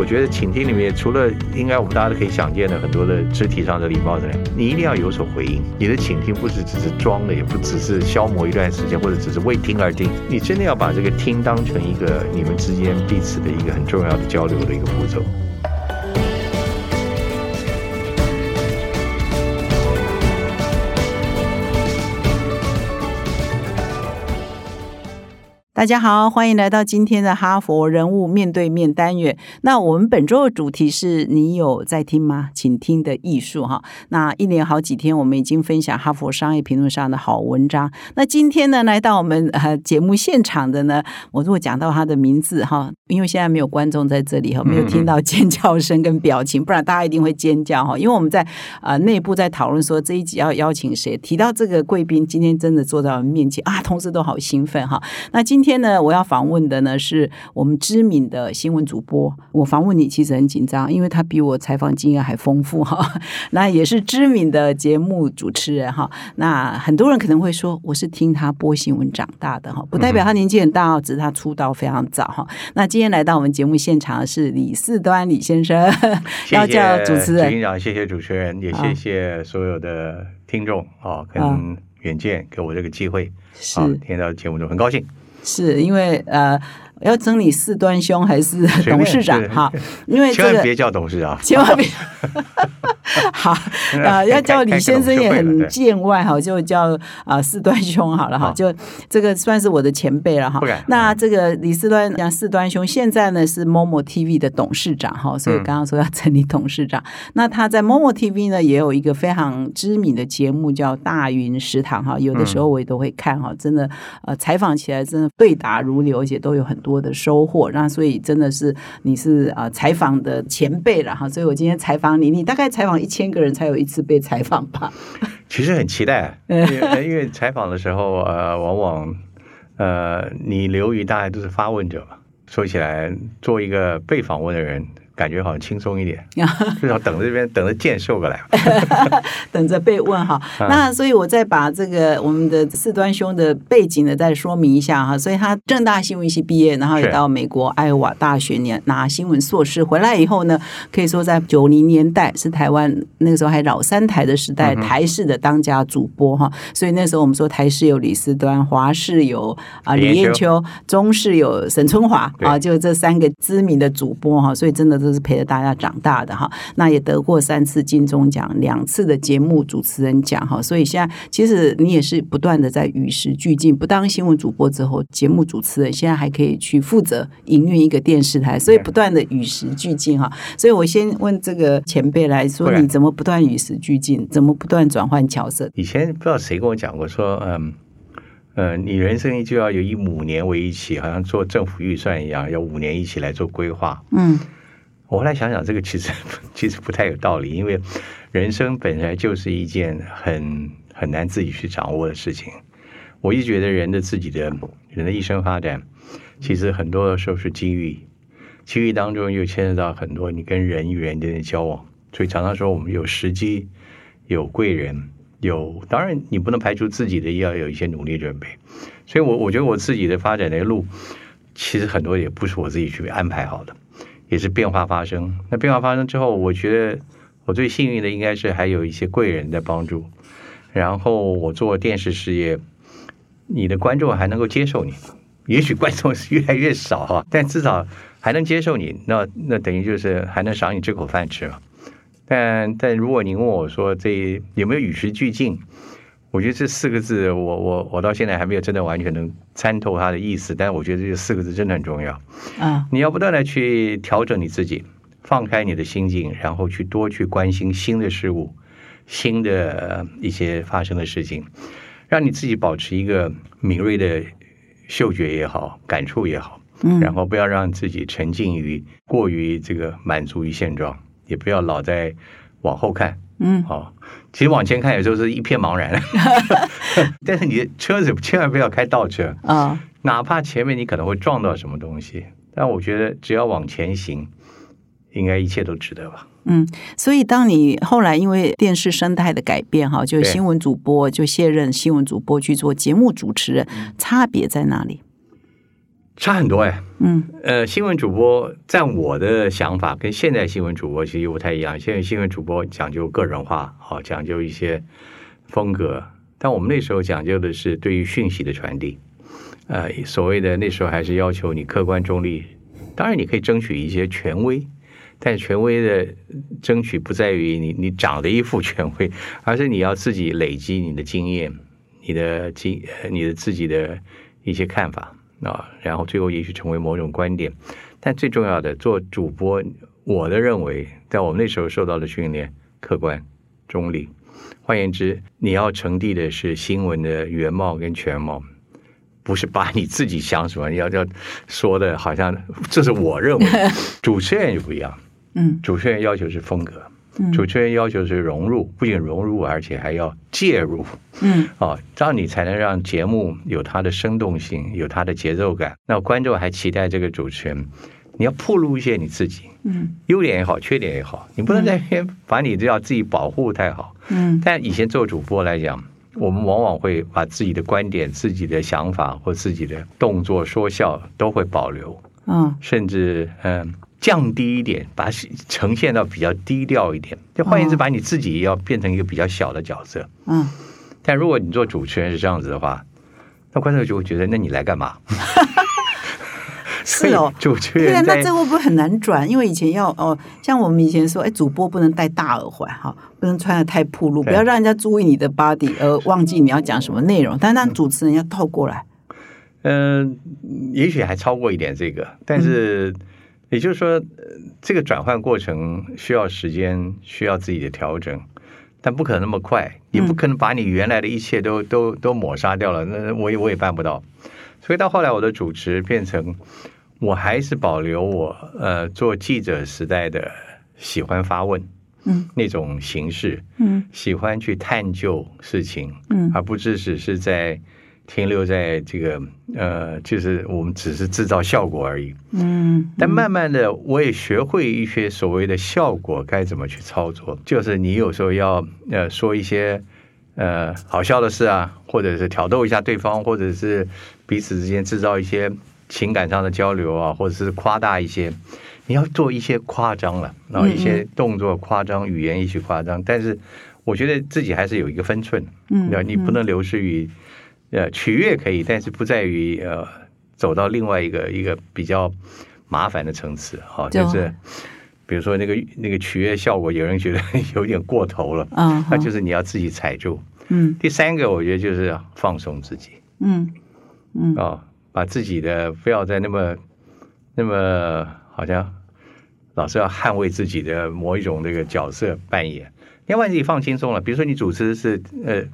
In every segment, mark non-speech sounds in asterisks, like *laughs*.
我觉得倾听里面除了应该我们大家都可以想见的很多的肢体上的礼貌之类，你一定要有所回应。你的倾听不是只是装的，也不只是消磨一段时间，或者只是为听而听。你真的要把这个听当成一个你们之间彼此的一个很重要的交流的一个步骤。大家好，欢迎来到今天的哈佛人物面对面单元。那我们本周的主题是你有在听吗？请听的艺术哈。那一连好几天，我们已经分享哈佛商业评论上的好文章。那今天呢，来到我们呃节目现场的呢，我如果讲到他的名字哈，因为现在没有观众在这里哈，*laughs* 没有听到尖叫声跟表情，不然大家一定会尖叫哈。因为我们在呃内部在讨论说这一集要邀请谁，提到这个贵宾，今天真的坐在我们面前啊，同事都好兴奋哈。那今天。今天呢，我要访问的呢是我们知名的新闻主播。我访问你其实很紧张，因为他比我采访经验还丰富哈。*laughs* 那也是知名的节目主持人哈。那很多人可能会说，我是听他播新闻长大的哈，不代表他年纪很大哦，只是他出道非常早哈。那今天来到我们节目现场的是李四端李先生，要叫主持人。局长，谢谢主持人，也谢谢所有的听众啊，跟远见给我这个机会，是听到节目中很高兴。是因为呃。要整理四端兄还是董事长哈？因为千万别叫董事长，千万别。*laughs* 好啊，要叫李先生也很见外哈，就叫啊四端兄好了哈。就这个算是我的前辈了哈。那这个李四端讲四端兄，现在呢是 Momo TV 的董事长哈，所以刚刚说要整理董事长。那他在 Momo TV 呢也有一个非常知名的节目叫大云食堂哈，有的时候我也都会看哈，真的呃采访起来真的对答如流，而且都有很多。多的收获，那所以真的是你是啊采访的前辈了哈，所以我今天采访你，你大概采访一千个人才有一次被采访吧？*laughs* 其实很期待，*laughs* 因为因为采访的时候呃，往往呃你留于大家都是发问者嘛，说起来做一个被访问的人。感觉好像轻松一点，*laughs* 至少等着这边等着见受过来，*laughs* 等着被问哈。那所以我再把这个我们的四端兄的背景呢再说明一下哈。所以他正大新闻系毕业，然后也到美国爱瓦大学念拿新闻硕士，回来以后呢，可以说在九零年代是台湾那个时候还老三台的时代，台视的当家主播哈。所以那时候我们说台视有李四端，华视有啊李艳秋，中视有沈春华啊，就这三个知名的主播哈。所以真的都。是陪着大家长大的哈，那也得过三次金钟奖，两次的节目主持人奖哈，所以现在其实你也是不断的在与时俱进。不当新闻主播之后，节目主持人现在还可以去负责营运一个电视台，所以不断的与时俱进哈。所以我先问这个前辈来说，你怎么不断与时俱进？怎么不断转换角色？以前不知道谁跟我讲过，说嗯呃，你人生就要有以五年为一起，好像做政府预算一样，要五年一起来做规划。嗯。我后来想想，这个其实其实不太有道理，因为人生本来就是一件很很难自己去掌握的事情。我一直觉得人的自己的人的一生发展，其实很多的时候是机遇，机遇当中又牵涉到很多你跟人与人之间的交往。所以常常说，我们有时机，有贵人，有当然你不能排除自己的要有一些努力准备。所以我我觉得我自己的发展的路，其实很多也不是我自己去安排好的。也是变化发生。那变化发生之后，我觉得我最幸运的应该是还有一些贵人的帮助。然后我做电视事业，你的观众还能够接受你。也许观众是越来越少哈，*laughs* 但至少还能接受你。那那等于就是还能赏你这口饭吃嘛。但但如果您问我说这有没有与时俱进？我觉得这四个字，我我我到现在还没有真的完全能参透它的意思，但是我觉得这四个字真的很重要。嗯，你要不断的去调整你自己，放开你的心境，然后去多去关心新的事物、新的一些发生的事情，让你自己保持一个敏锐的嗅觉也好，感触也好。嗯，然后不要让自己沉浸于过于这个满足于现状，也不要老在往后看。嗯，好。其实往前看有时候是一片茫然，*laughs* *laughs* 但是你的车子千万不要开倒车啊！哪怕前面你可能会撞到什么东西，但我觉得只要往前行，应该一切都值得吧。嗯，所以当你后来因为电视生态的改变，哈，就新闻主播就卸任新闻主播去做节目主持人，差别在哪里？差很多哎。嗯，呃，新闻主播在我的想法跟现在新闻主播其实又不太一样。现在新闻主播讲究个人化，好讲究一些风格，但我们那时候讲究的是对于讯息的传递。呃，所谓的那时候还是要求你客观中立，当然你可以争取一些权威，但权威的争取不在于你你长得一副权威，而是你要自己累积你的经验，你的经你的自己的一些看法啊，然后最后也许成为某种观点。但最重要的，做主播，我的认为，在我们那时候受到的训练，客观中立。换言之，你要传递的是新闻的原貌跟全貌。不是把你自己想什么要要说的，好像这是我认为。*laughs* 主持人也不一样，嗯，主持人要求是风格，主持人要求是融入，不仅融入，而且还要介入，嗯，哦，这样你才能让节目有它的生动性，有它的节奏感。那观众还期待这个主持人，你要暴露一些你自己，嗯，优点也好，缺点也好，你不能在边 *laughs* 把你都要自己保护太好，嗯。但以前做主播来讲。我们往往会把自己的观点、自己的想法或自己的动作、说笑都会保留，嗯，甚至嗯降低一点，把它呈现到比较低调一点。就换言之，把你自己要变成一个比较小的角色，嗯。但如果你做主持人是这样子的话，那观众就会觉得，那你来干嘛？是哦，*laughs* 主持人。对那这会不会很难转？因为以前要哦，像我们以前说，哎，主播不能戴大耳环，哈，不能穿的太暴露，不要让人家注意你的 body 而忘记你要讲什么内容。但让主持人要倒过来，嗯，也许还超过一点这个，但是也就是说，这个转换过程需要时间，需要自己的调整，但不可能那么快，也不可能把你原来的一切都都都抹杀掉了。那我也我也办不到。所以到后来，我的主持变成，我还是保留我呃做记者时代的喜欢发问，嗯，那种形式，嗯，喜欢去探究事情，嗯，而不只是是在停留在这个呃，就是我们只是制造效果而已，嗯。但慢慢的，我也学会一些所谓的效果该怎么去操作，就是你有时候要呃说一些。呃，好笑的事啊，或者是挑逗一下对方，或者是彼此之间制造一些情感上的交流啊，或者是夸大一些，你要做一些夸张了，然后一些动作夸张，语言也许夸张，但是我觉得自己还是有一个分寸，嗯，你不能流失于呃取悦可以，但是不在于呃走到另外一个一个比较麻烦的层次，哈，就是比如说那个那个取悦效果，有人觉得 *laughs* 有点过头了，嗯，那就是你要自己踩住。嗯，第三个我觉得就是放松自己，嗯嗯啊，把自己的不要再那么那么好像老是要捍卫自己的某一种那个角色扮演，另外自己放轻松了。比如说你主持是呃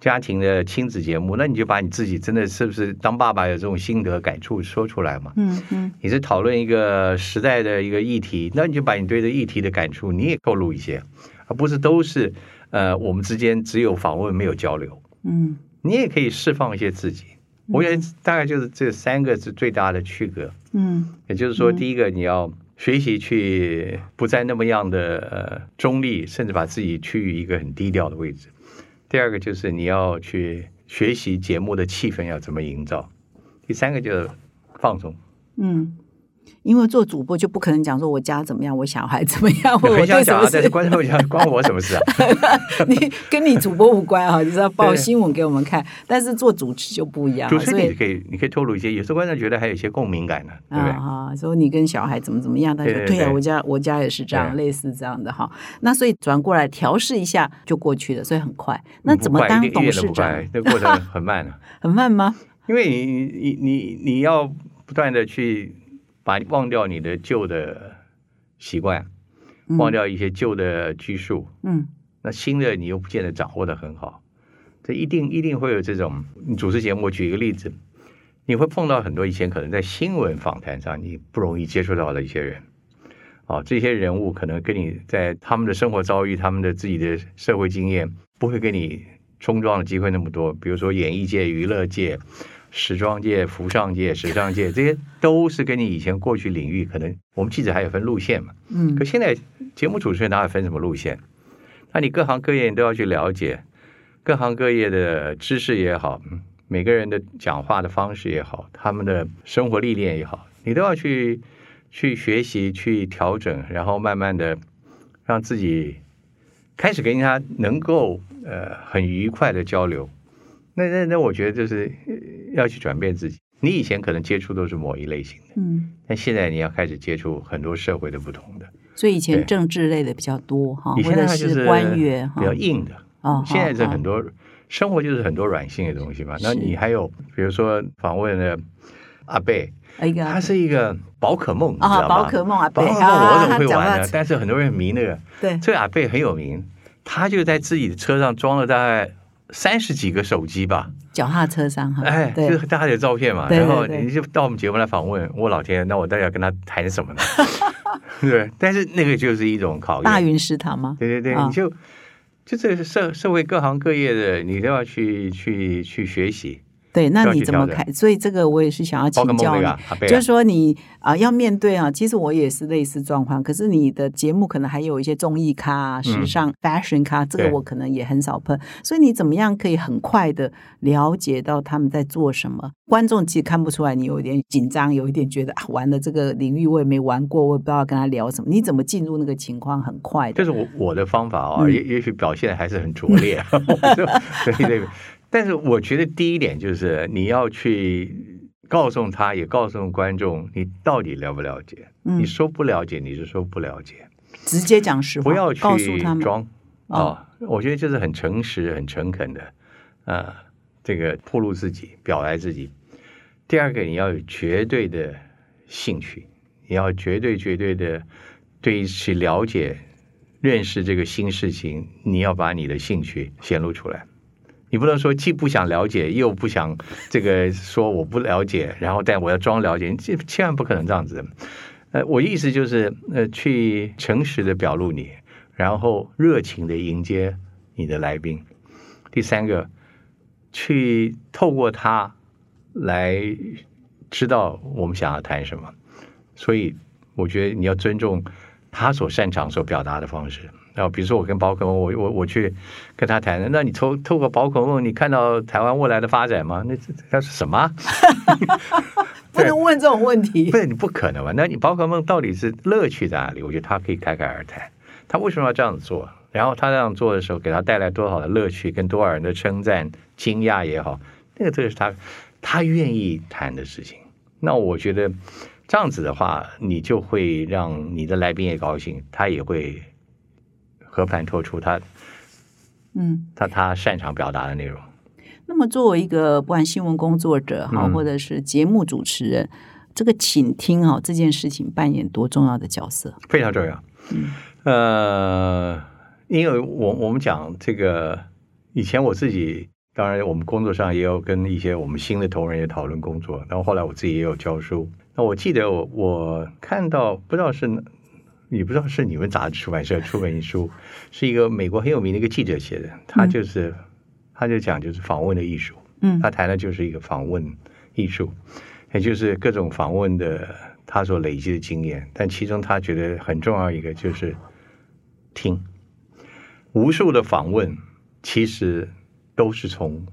家庭的亲子节目，那你就把你自己真的是不是当爸爸的这种心得感触说出来嘛？嗯嗯，你是讨论一个时代的一个议题，那你就把你对这议题的感触你也透露一些，而不是都是。呃，我们之间只有访问没有交流。嗯，你也可以释放一些自己。我觉得大概就是这三个是最大的区隔。嗯，也就是说，第一个你要学习去不再那么样的呃中立，甚至把自己趋于一个很低调的位置。第二个就是你要去学习节目的气氛要怎么营造。第三个就是放松。嗯。因为做主播就不可能讲说我家怎么样，我小孩怎么样，或我对什么事。观众讲关我什么事啊？*laughs* 你跟你主播无关啊，就是要报新闻给我们看。但是做主持就不一样，主持你可以，你可以透露一些，有时候观众觉得还有一些共鸣感呢，对不对？啊，说你跟小孩怎么怎么样，他说对啊，我家我家也是这样，类似这样的哈。那所以转过来调试一下就过去了，所以很快。那怎么当董事长？那过程 *laughs* 很慢啊，很慢吗？因为你你你你要不断的去。把忘掉你的旧的习惯，忘掉一些旧的拘束，嗯，那新的你又不见得掌握的很好，这一定一定会有这种。你主持节目，我举一个例子，你会碰到很多以前可能在新闻访谈上你不容易接触到的一些人，哦，这些人物可能跟你在他们的生活遭遇、他们的自己的社会经验，不会跟你冲撞的机会那么多。比如说演艺界、娱乐界。时装界、服装界、时尚界，这些都是跟你以前过去领域可能，我们记者还有分路线嘛？嗯，可现在节目主持人哪有分什么路线？那你各行各业你都要去了解，各行各业的知识也好，每个人的讲话的方式也好，他们的生活历练也好，你都要去去学习、去调整，然后慢慢的让自己开始跟人家能够呃很愉快的交流。那那那，我觉得就是要去转变自己。你以前可能接触都是某一类型的，嗯，但现在你要开始接触很多社会的不同的。所以以前政治类的比较多哈，以前是官员比较硬的哦。现在是很多生活就是很多软性的东西嘛。那你还有比如说访问的阿贝，他是一个宝可梦，你知道吗？宝可梦阿贝，我怎么会玩呢？但是很多人迷那个，对，这个阿贝很有名，他就在自己的车上装了大概。三十几个手机吧，脚踏车上哈，哎，就是大家的照片嘛。然后你就到我们节目来访问，我老天，那我到底要跟他谈什么呢？*laughs* 对，但是那个就是一种考验。大云食堂吗？对对对，你就就这个社社会各行各业的，你都要去去去学习。对，那你怎么看？所以这个我也是想要请教你，就是说你啊要面对啊，其实我也是类似状况。可是你的节目可能还有一些综艺咖、啊时尚 fashion 咖，这个我可能也很少碰。所以你怎么样可以很快的了解到他们在做什么？观众其实看不出来，你有一点紧张，有一点觉得啊，玩的这个领域我也没玩过，我也不知道跟他聊什么。你怎么进入那个情况很快？就是我我的方法哦，也也许表现还是很拙劣。对对。但是我觉得第一点就是你要去告诉他，也告诉观众，你到底了不了解？你说不了解，你就说不了解，直接讲实话，不要去装啊！我觉得这是很诚实、很诚恳的啊，这个暴露自己、表达自己。第二个，你要有绝对的兴趣，你要绝对、绝对的对去了解、认识这个新事情，你要把你的兴趣显露出来。你不能说既不想了解，又不想这个说我不了解，然后但我要装了解，这千万不可能这样子。呃，我意思就是，呃，去诚实的表露你，然后热情的迎接你的来宾。第三个，去透过他来知道我们想要谈什么。所以，我觉得你要尊重他所擅长所表达的方式。啊，比如说我跟宝可梦，我我我去跟他谈，那你透透过宝可梦，你看到台湾未来的发展吗？那这是什么？*laughs* 不能问这种问题。不是你不可能吧？那你宝可梦到底是乐趣在哪里？我觉得他可以侃侃而谈，他为什么要这样子做？然后他这样做的时候，给他带来多少的乐趣，跟多少人的称赞、惊讶也好，那个这是他他愿意谈的事情。那我觉得这样子的话，你就会让你的来宾也高兴，他也会。和盘托出他，嗯，他他擅长表达的内容。那么，作为一个不管新闻工作者哈，或者是节目主持人，这个倾听哈这件事情扮演多重要的角色？非常重要。嗯，呃，因为我我们讲这个，以前我自己，当然我们工作上也有跟一些我们新的同仁也讨论工作，然后后来我自己也有教书。那我记得我我看到不知道是。你不知道是你们杂志出版社出本书，是一个美国很有名的一个记者写的，他就是他就讲就是访问的艺术，嗯，他谈的就是一个访问艺术，也就是各种访问的他所累积的经验，但其中他觉得很重要一个就是听，无数的访问其实都是从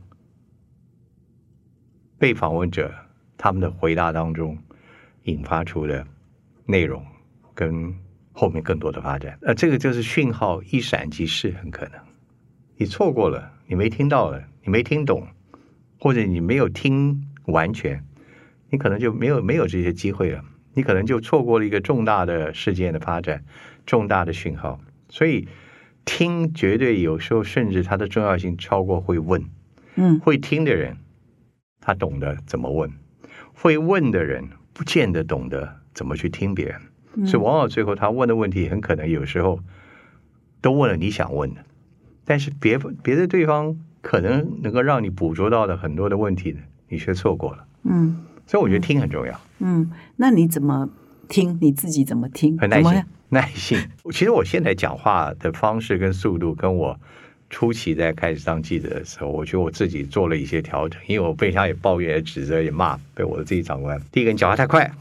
被访问者他们的回答当中引发出的内容跟。后面更多的发展，呃，这个就是讯号一闪即逝，很可能。你错过了，你没听到了，你没听懂，或者你没有听完全，你可能就没有没有这些机会了，你可能就错过了一个重大的事件的发展，重大的讯号。所以听绝对有时候甚至它的重要性超过会问，嗯，会听的人他懂得怎么问，会问的人不见得懂得怎么去听别人。所以，往往最后他问的问题，很可能有时候都问了你想问的，但是别别的对方可能能够让你捕捉到的很多的问题呢，你却错过了。嗯，所以我觉得听很重要。嗯，那你怎么听？你自己怎么听？很耐心，耐心。其实我现在讲话的方式跟速度，跟我初期在开始当记者的时候，我觉得我自己做了一些调整，因为我被他也抱怨、也指责、也骂，被我的自己长官。第一个，你讲话太快。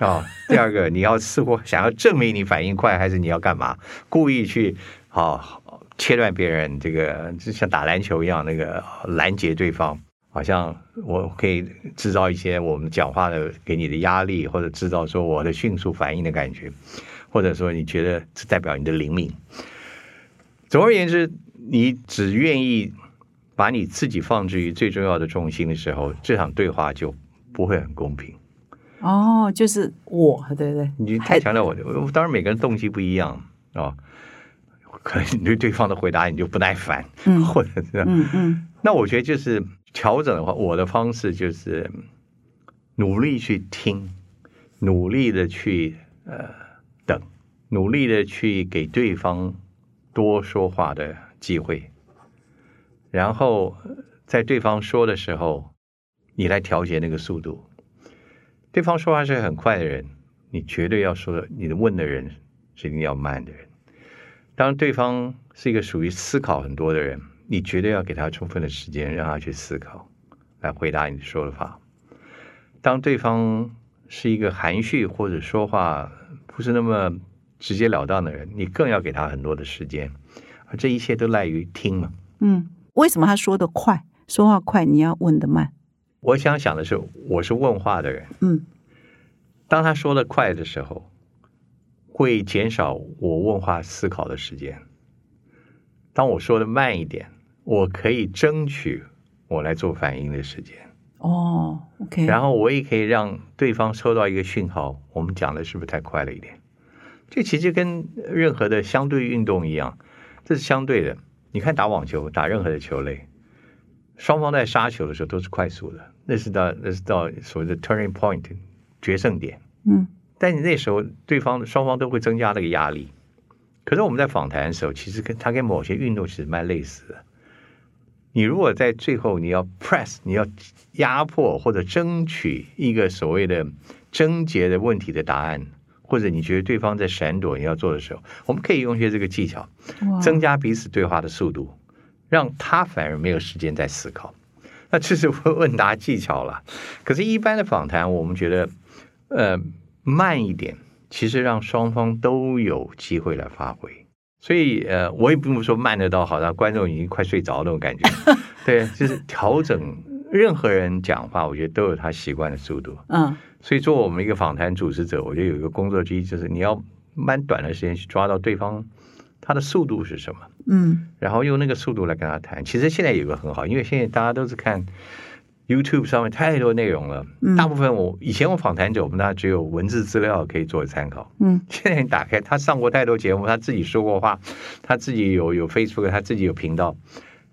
啊，第二个，你要似乎想要证明你反应快，还是你要干嘛？故意去好切断别人，这个就像打篮球一样，那个拦截对方。好像我可以制造一些我们讲话的给你的压力，或者制造说我的迅速反应的感觉，或者说你觉得这代表你的灵敏。总而言之，你只愿意把你自己放置于最重要的重心的时候，这场对话就不会很公平。哦，就是我，对对，你太强调我，当然每个人动机不一样啊。可能你对对方的回答你就不耐烦，嗯，或者是嗯嗯，那我觉得就是调整的话，我的方式就是努力去听，努力的去呃等，努力的去给对方多说话的机会，然后在对方说的时候，你来调节那个速度。对方说话是很快的人，你绝对要说，你的问的人是一定要慢的人。当对方是一个属于思考很多的人，你绝对要给他充分的时间，让他去思考，来回答你说的话。当对方是一个含蓄或者说话不是那么直截了当的人，你更要给他很多的时间。而这一切都赖于听嘛。嗯，为什么他说的快，说话快，你要问的慢？我想想的是，我是问话的人。嗯，当他说的快的时候。会减少我问话思考的时间。当我说的慢一点，我可以争取我来做反应的时间。哦，OK。然后我也可以让对方收到一个讯号，我们讲的是不是太快了一点？这其实跟任何的相对运动一样，这是相对的。你看打网球，打任何的球类，双方在杀球的时候都是快速的，那是到那是到所谓的 turning point 决胜点。嗯。但你那时候，对方双方都会增加那个压力。可是我们在访谈的时候，其实跟他跟某些运动其实蛮类似的。你如果在最后你要 press，你要压迫或者争取一个所谓的症结的问题的答案，或者你觉得对方在闪躲你要做的时候，我们可以用一些这个技巧，增加彼此对话的速度，让他反而没有时间在思考。那这是问答技巧了。可是，一般的访谈，我们觉得，呃。慢一点，其实让双方都有机会来发挥。所以，呃，我也不用说慢的到好像观众已经快睡着那种感觉。*laughs* 对，就是调整。任何人讲话，我觉得都有他习惯的速度。嗯。所以，做我们一个访谈主持者，我觉得有一个工作之一就是你要蛮短的时间去抓到对方他的速度是什么。嗯。然后用那个速度来跟他谈。其实现在有个很好，因为现在大家都是看。YouTube 上面太多内容了，大部分我以前我访谈者，我们那只有文字资料可以做参考。嗯，现在你打开他上过太多节目，他自己说过话，他自己有有 Facebook，他自己有频道，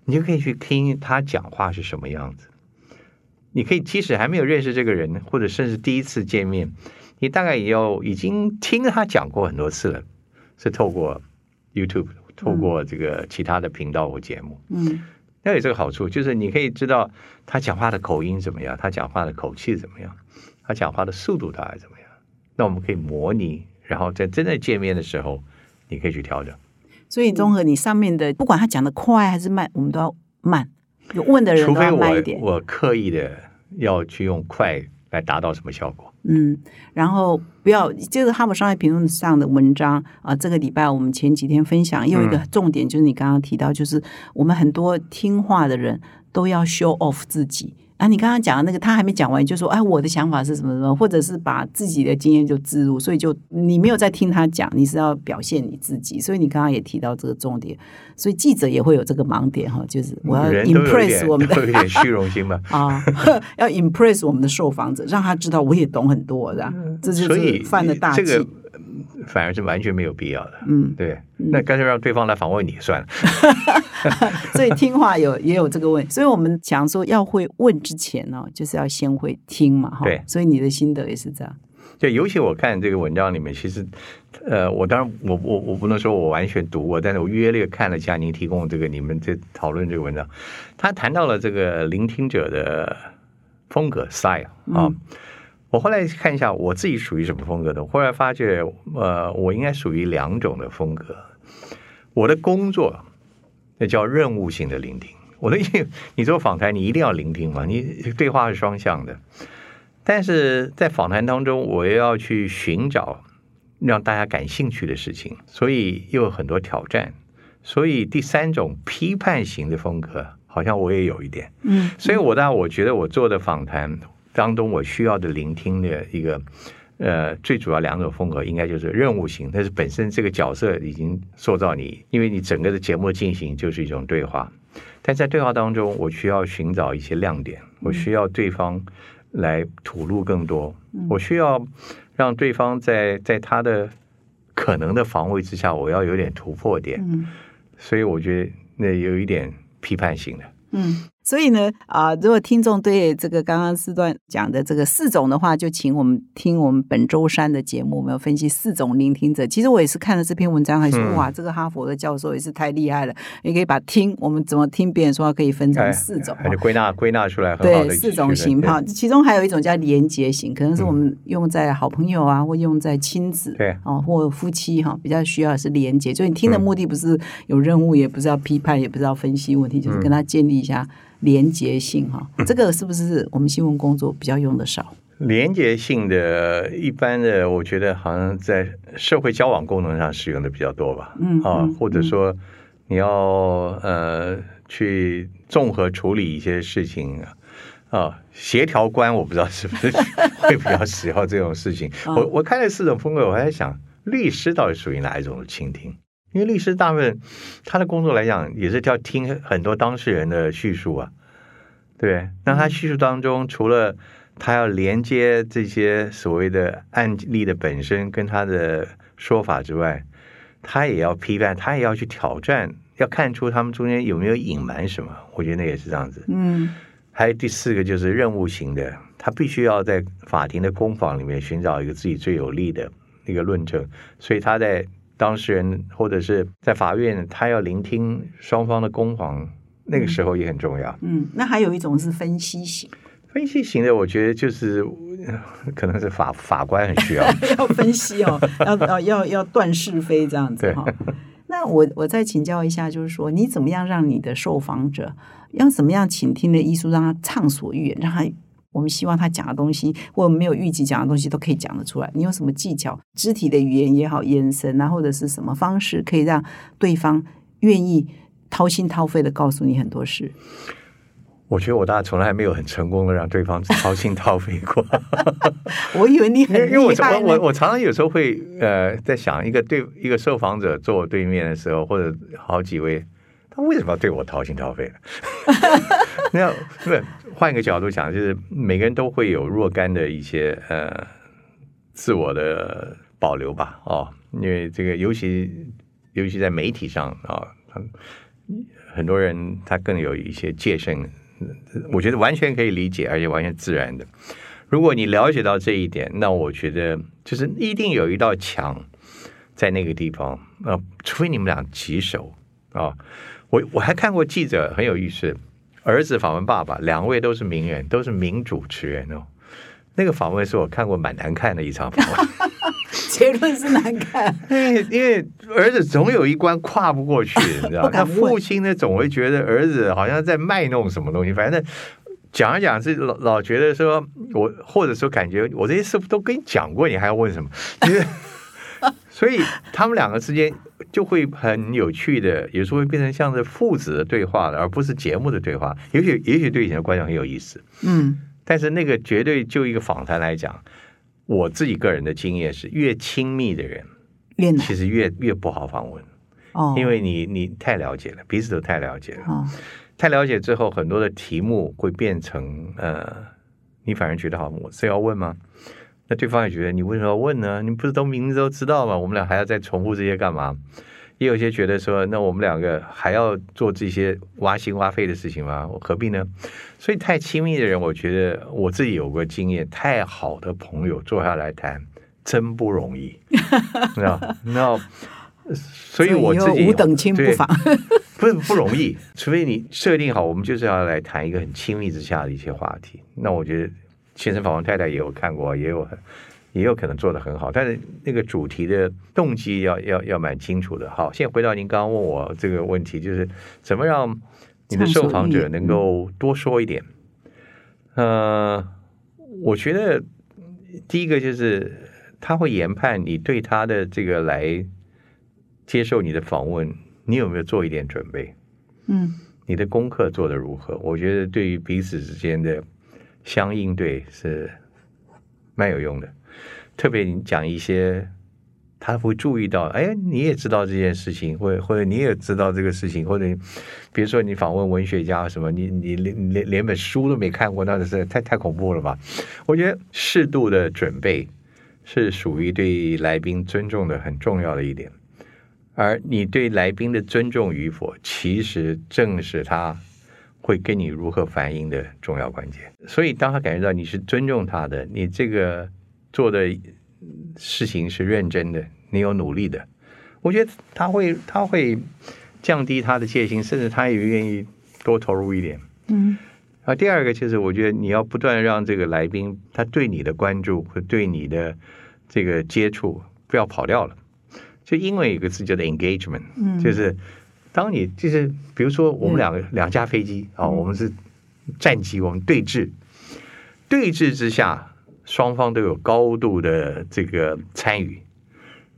你就可以去听他讲话是什么样子。你可以即使还没有认识这个人，或者甚至第一次见面，你大概也要已经听他讲过很多次了，是透过 YouTube，透过这个其他的频道或节目。嗯。那有这个好处，就是你可以知道他讲话的口音怎么样，他讲话的口气怎么样，他讲话的速度大概怎么样。那我们可以模拟，然后在真的见面的时候，你可以去调整。所以综合你上面的，不管他讲的快还是慢，我们都要慢。有问的人除非我我刻意的要去用快来达到什么效果。嗯，然后不要就是《哈佛商业评论》上的文章啊，这个礼拜我们前几天分享又一个重点，就是你刚刚提到，就是我们很多听话的人都要 show off 自己。啊，你刚刚讲的那个，他还没讲完，就说，哎，我的想法是什么什么，或者是把自己的经验就植入，所以就你没有在听他讲，你是要表现你自己，所以你刚刚也提到这个重点，所以记者也会有这个盲点哈，就是我要 impress 我们的，有点虚荣心嘛，*laughs* 啊，*laughs* 要 impress 我们的受访者，让他知道我也懂很多，这样，这就是犯了大忌。反而是完全没有必要的，嗯，对，那干脆让对方来访问你算了。*laughs* 所以听话有也有这个问，所以我们讲说要会问之前呢，就是要先会听嘛，哈。对，所以你的心得也是这样。就尤其我看这个文章里面，其实，呃，我当然我我我不能说我完全读过，但是我约略看了一下您提供这个你们这讨论这个文章，他谈到了这个聆听者的风格 style 啊。我后来看一下我自己属于什么风格的，后来发觉，呃，我应该属于两种的风格。我的工作那叫任务性的聆听。我的意，*laughs* 你做访谈，你一定要聆听嘛，你对话是双向的。但是在访谈当中，我又要去寻找让大家感兴趣的事情，所以又有很多挑战。所以第三种批判型的风格，好像我也有一点，嗯，所以我当然我觉得我做的访谈当中，我需要的聆听的一个呃最主要两种风格，应该就是任务型，但是本身这个角色已经塑造你，因为你整个的节目进行就是一种对话，但在对话当中，我需要寻找一些亮点，我需要对方来吐露更多，我需要让对方在在他的可能的防卫之下，我要有点突破点，嗯，所以我觉得那有一点。批判性的，嗯。所以呢，啊，如果听众对这个刚刚四段讲的这个四种的话，就请我们听我们本周三的节目，我们要分析四种聆听者。其实我也是看了这篇文章，还是哇，这个哈佛的教授也是太厉害了。你可以把听我们怎么听别人说话，可以分成四种，归纳归纳出来，对，四种型号。其中还有一种叫连结型，可能是我们用在好朋友啊，或用在亲子，对，哦，或夫妻哈，比较需要的是连结。所以你听的目的不是有任务，也不是要批判，也不是要分析问题，就是跟他建立一下。连结性哈，这个是不是我们新闻工作比较用的少？连结性的一般的，我觉得好像在社会交往功能上使用的比较多吧。嗯啊，或者说你要呃去综合处理一些事情啊，协调官我不知道是不是会比较喜好这种事情。*laughs* 我我看了四种风格，我还在想律师到底属于哪一种倾听？因为律师大部分他的工作来讲，也是要听很多当事人的叙述啊，对。那他叙述当中，除了他要连接这些所谓的案例的本身跟他的说法之外，他也要批判，他也要去挑战，要看出他们中间有没有隐瞒什么。我觉得那也是这样子。嗯。还有第四个就是任务型的，他必须要在法庭的攻防里面寻找一个自己最有利的一个论证，所以他在。当事人或者是在法院，他要聆听双方的攻防，那个时候也很重要。嗯，那还有一种是分析型，分析型的，我觉得就是可能是法法官很需要 *laughs* 要分析哦，*laughs* 要要要要断是非这样子哈。那我我再请教一下，就是说你怎么样让你的受访者要怎么样倾听的艺术，让他畅所欲言，让他。我们希望他讲的东西，或没有预计讲的东西，都可以讲得出来。你有什么技巧？肢体的语言也好，眼神啊，或者是什么方式，可以让对方愿意掏心掏肺的告诉你很多事？我觉得我大概从来没有很成功的让对方掏心掏肺过。*laughs* 我以为你很因为我我我我常常有时候会呃在想，一个对一个受访者坐我对面的时候，或者好几位。他为什么要对我掏心掏肺呢？*laughs* 那不是换一个角度讲，就是每个人都会有若干的一些呃自我的保留吧，哦，因为这个尤其尤其在媒体上啊，很多人他更有一些戒慎，我觉得完全可以理解，而且完全自然的。如果你了解到这一点，那我觉得就是一定有一道墙在那个地方啊，除非你们俩棘手啊。我我还看过记者很有意思，儿子访问爸爸，两位都是名人，都是名主持人哦。那个访问是我看过蛮难看的一场访问，*laughs* 结论是难看。*laughs* 因为因为儿子总有一关跨不过去，*laughs* 你知道他父亲呢总会觉得儿子好像在卖弄什么东西，反正讲一讲是老老觉得说我或者说感觉我这些事都跟你讲过，你还要问什么？所以他们两个之间就会很有趣的，有时候会变成像是父子的对话了，而不是节目的对话。也许也许对以前的观众很有意思，嗯。但是那个绝对就一个访谈来讲，我自己个人的经验是，越亲密的人，其实越越不好访问哦，因为你你太了解了，彼此都太了解了，哦，太了解之后，很多的题目会变成呃，你反而觉得好，我是要问吗？那对方也觉得你为什么要问呢？你不是都名字都知道吗？我们俩还要再重复这些干嘛？也有些觉得说，那我们两个还要做这些挖心挖肺的事情吗？我何必呢？所以太亲密的人，我觉得我自己有过经验，太好的朋友坐下来谈真不容易，那那所以我自己五等亲不妨，不是不容易，除非你设定好，我们就是要来谈一个很亲密之下的一些话题。那我觉得。先生访问太太也有看过，也有也有可能做的很好，但是那个主题的动机要要要蛮清楚的。好，现在回到您刚刚问我这个问题，就是怎么让你的受访者能够多说一点？呃，我觉得第一个就是他会研判你对他的这个来接受你的访问，你有没有做一点准备？嗯，你的功课做得如何？我觉得对于彼此之间的相应对是蛮有用的。特别你讲一些，他会注意到，哎，你也知道这件事情，或或者你也知道这个事情，或者比如说你访问文学家什么，你你连连连本书都没看过，那是太太恐怖了吧？我觉得适度的准备是属于对来宾尊重的很重要的一点，而你对来宾的尊重与否，其实正是他会跟你如何反应的重要关键。所以，当他感觉到你是尊重他的，你这个。做的事情是认真的，你有努力的，我觉得他会他会降低他的戒心，甚至他也愿意多投入一点。嗯，啊，第二个就是我觉得你要不断让这个来宾他对你的关注和对你的这个接触不要跑掉了。就英文有个字叫做 engagement，嗯，就是当你就是比如说我们两个两架飞机啊，我们是战机，我们对峙，对峙之下。双方都有高度的这个参与，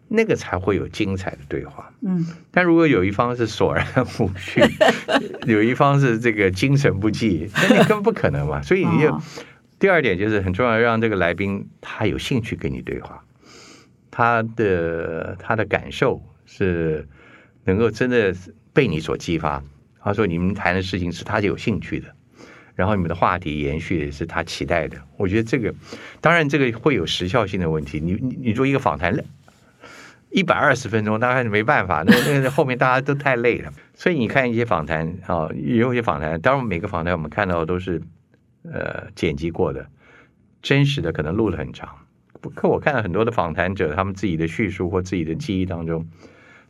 那个才会有精彩的对话。嗯，但如果有一方是索然无趣，*laughs* 有一方是这个精神不济，那你根本不可能嘛。所以你就第二点就是很重要，让这个来宾他有兴趣跟你对话，他的他的感受是能够真的被你所激发。他说你们谈的事情是他有兴趣的。然后你们的话题延续也是他期待的，我觉得这个当然这个会有时效性的问题。你你你做一个访谈一百二十分钟，当然是没办法，那那后面大家都太累了。所以你看一些访谈啊，也有一些访谈，当然每个访谈我们看到都是呃剪辑过的，真实的可能录了很长。可我看到很多的访谈者，他们自己的叙述或自己的记忆当中。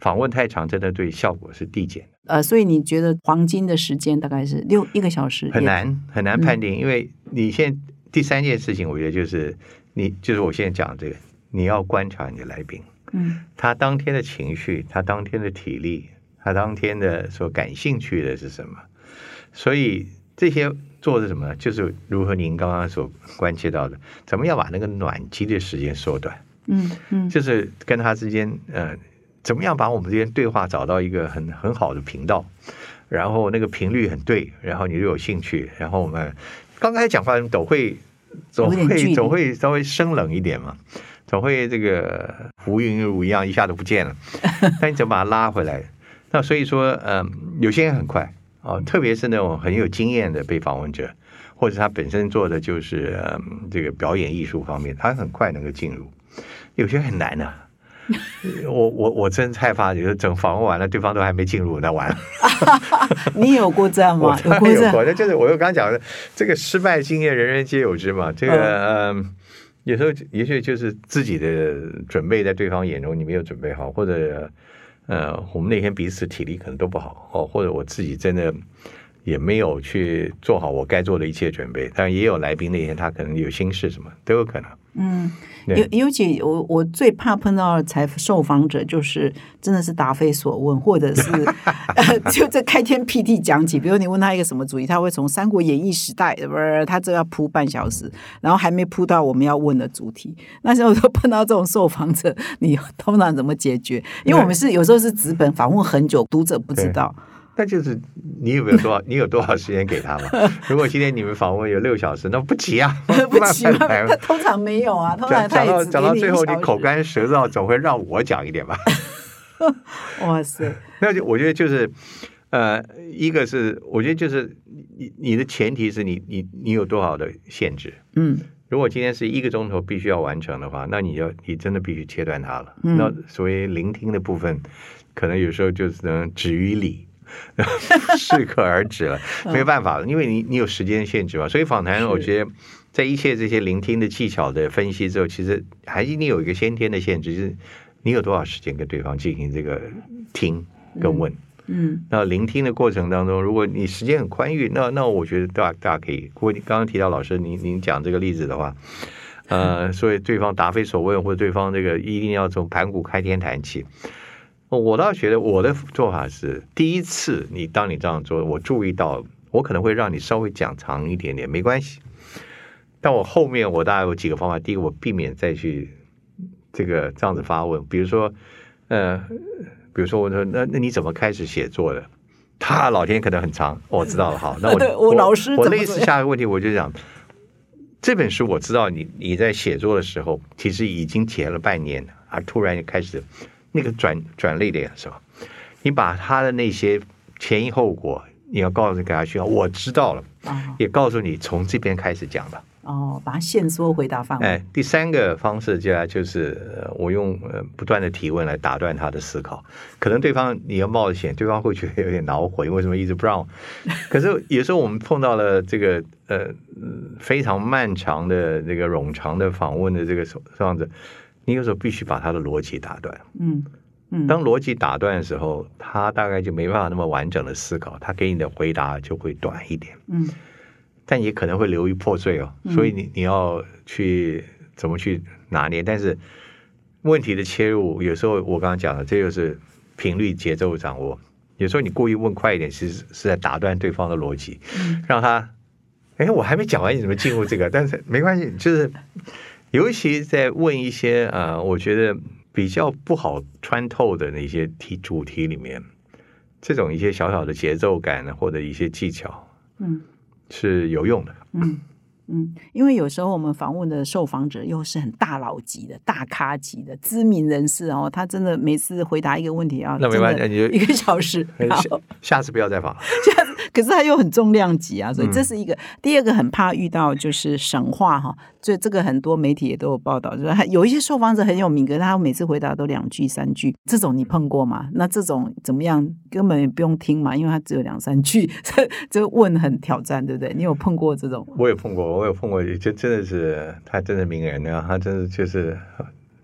访问太长，真的对效果是递减。呃，所以你觉得黄金的时间大概是六一个小时？很难很难判定，因为你现第三件事情，我觉得就是你就是我现在讲这个，你要观察你的来宾，嗯，他当天的情绪，他当天的体力，他当天的所感兴趣的是什么？所以这些做的什么，就是如何您刚刚所关切到的，怎么样把那个暖机的时间缩短？嗯嗯，就是跟他之间，呃。怎么样把我们这些对话找到一个很很好的频道，然后那个频率很对，然后你又有兴趣，然后我们刚开始讲话总会总会总会稍微生冷一点嘛，总会这个浮云如一样一下子不见了，*laughs* 但你怎么把它拉回来？那所以说，嗯，有些人很快啊，特别是那种很有经验的被访问者，或者他本身做的就是这个表演艺术方面，他很快能够进入，有些很难的。*laughs* 我我我真害怕，就是整访问完了，对方都还没进入，那完了。*laughs* 你有过这样吗？*laughs* 有过这样，那就是我又刚讲的，这个失败经验人人皆有之嘛。这个嗯，有时候也许就是自己的准备在对方眼中你没有准备好，或者呃，我们那天彼此体力可能都不好哦，或者我自己真的也没有去做好我该做的一切准备。但也有来宾那天他可能有心事，什么都有可能。嗯。尤尤其我我最怕碰到采受访者，就是真的是答非所问，或者是 *laughs* *laughs* 就这开天辟地讲起。比如你问他一个什么主题，他会从《三国演义》时代，不是他这要铺半小时，然后还没铺到我们要问的主题。那时候碰到这种受访者，你通常怎么解决？因为我们是有时候是纸本访问很久，读者不知道。那就是你有没有多少？*laughs* 你有多少时间给他嘛？如果今天你们访问有六小时，那不急啊，*laughs* 不急啊。他通常没有啊，通常讲到讲到最后，你口干舌燥，总会让我讲一点吧。*laughs* 哇塞！那就我觉得就是呃，一个是我觉得就是你你的前提是你你你有多少的限制？嗯，如果今天是一个钟头必须要完成的话，那你要你真的必须切断它了。那所谓聆听的部分，可能有时候就是能止于理。*laughs* 适可而止了，*laughs* 没有办法了，因为你你有时间限制嘛。所以访谈，我觉得在一切这些聆听的技巧的分析之后，其实还是你有一个先天的限制，就是你有多少时间跟对方进行这个听跟问。嗯，那聆听的过程当中，如果你时间很宽裕，那那我觉得大大家可以。如果你刚刚提到老师，您您讲这个例子的话，呃，*laughs* 所以对方答非所问，或者对方这个一定要从盘古开天谈起。我倒觉得我的做法是，第一次你当你这样做，我注意到我可能会让你稍微讲长一点点，没关系。但我后面我大概有几个方法，第一个我避免再去这个这样子发问，比如说，呃，比如说我说那那你怎么开始写作的？他老天可能很长，我知道了。好，那我 *laughs* 我老师我类似下一个问题，我就讲这本书，我知道你你在写作的时候，其实已经写了半年，而突然就开始那个转转泪点是吧？你把他的那些前因后果，你要告诉给他需要，我知道了，也告诉你从这边开始讲吧。哦，把线索回答范围。哎，第三个方式就就是我用呃不断的提问来打断他的思考。可能对方你要冒险，对方会觉得有点恼火，为什么一直不让？*laughs* 可是有时候我们碰到了这个呃非常漫长的这个冗长的访问的这个这样子，你有时候必须把他的逻辑打断。嗯嗯，当逻辑打断的时候，他大概就没办法那么完整的思考，他给你的回答就会短一点。嗯。但也可能会流于破碎哦，所以你你要去怎么去拿捏？但是问题的切入，有时候我刚刚讲了，这就是频率节奏掌握。有时候你故意问快一点，其实是在打断对方的逻辑，让他哎，我还没讲完，你怎么进入这个？但是没关系，就是尤其在问一些呃，我觉得比较不好穿透的那些题主题里面，这种一些小小的节奏感或者一些技巧，嗯。是有用的。嗯嗯，因为有时候我们访问的受访者又是很大佬级的、大咖级的知名人士哦，他真的每次回答一个问题啊，那没办法，你就，一个小时，*laughs* 下次不要再访。下次，可是他又很重量级啊，所以这是一个。第二个很怕遇到就是神话哈。所以这个很多媒体也都有报道，就是有一些受访者很有名，可是他每次回答都两句三句，这种你碰过吗？那这种怎么样？根本也不用听嘛，因为他只有两三句，这 *laughs* 这问很挑战，对不对？你有碰过这种？我有碰过，我有碰过，就真的是他真的名人呢，他真的就是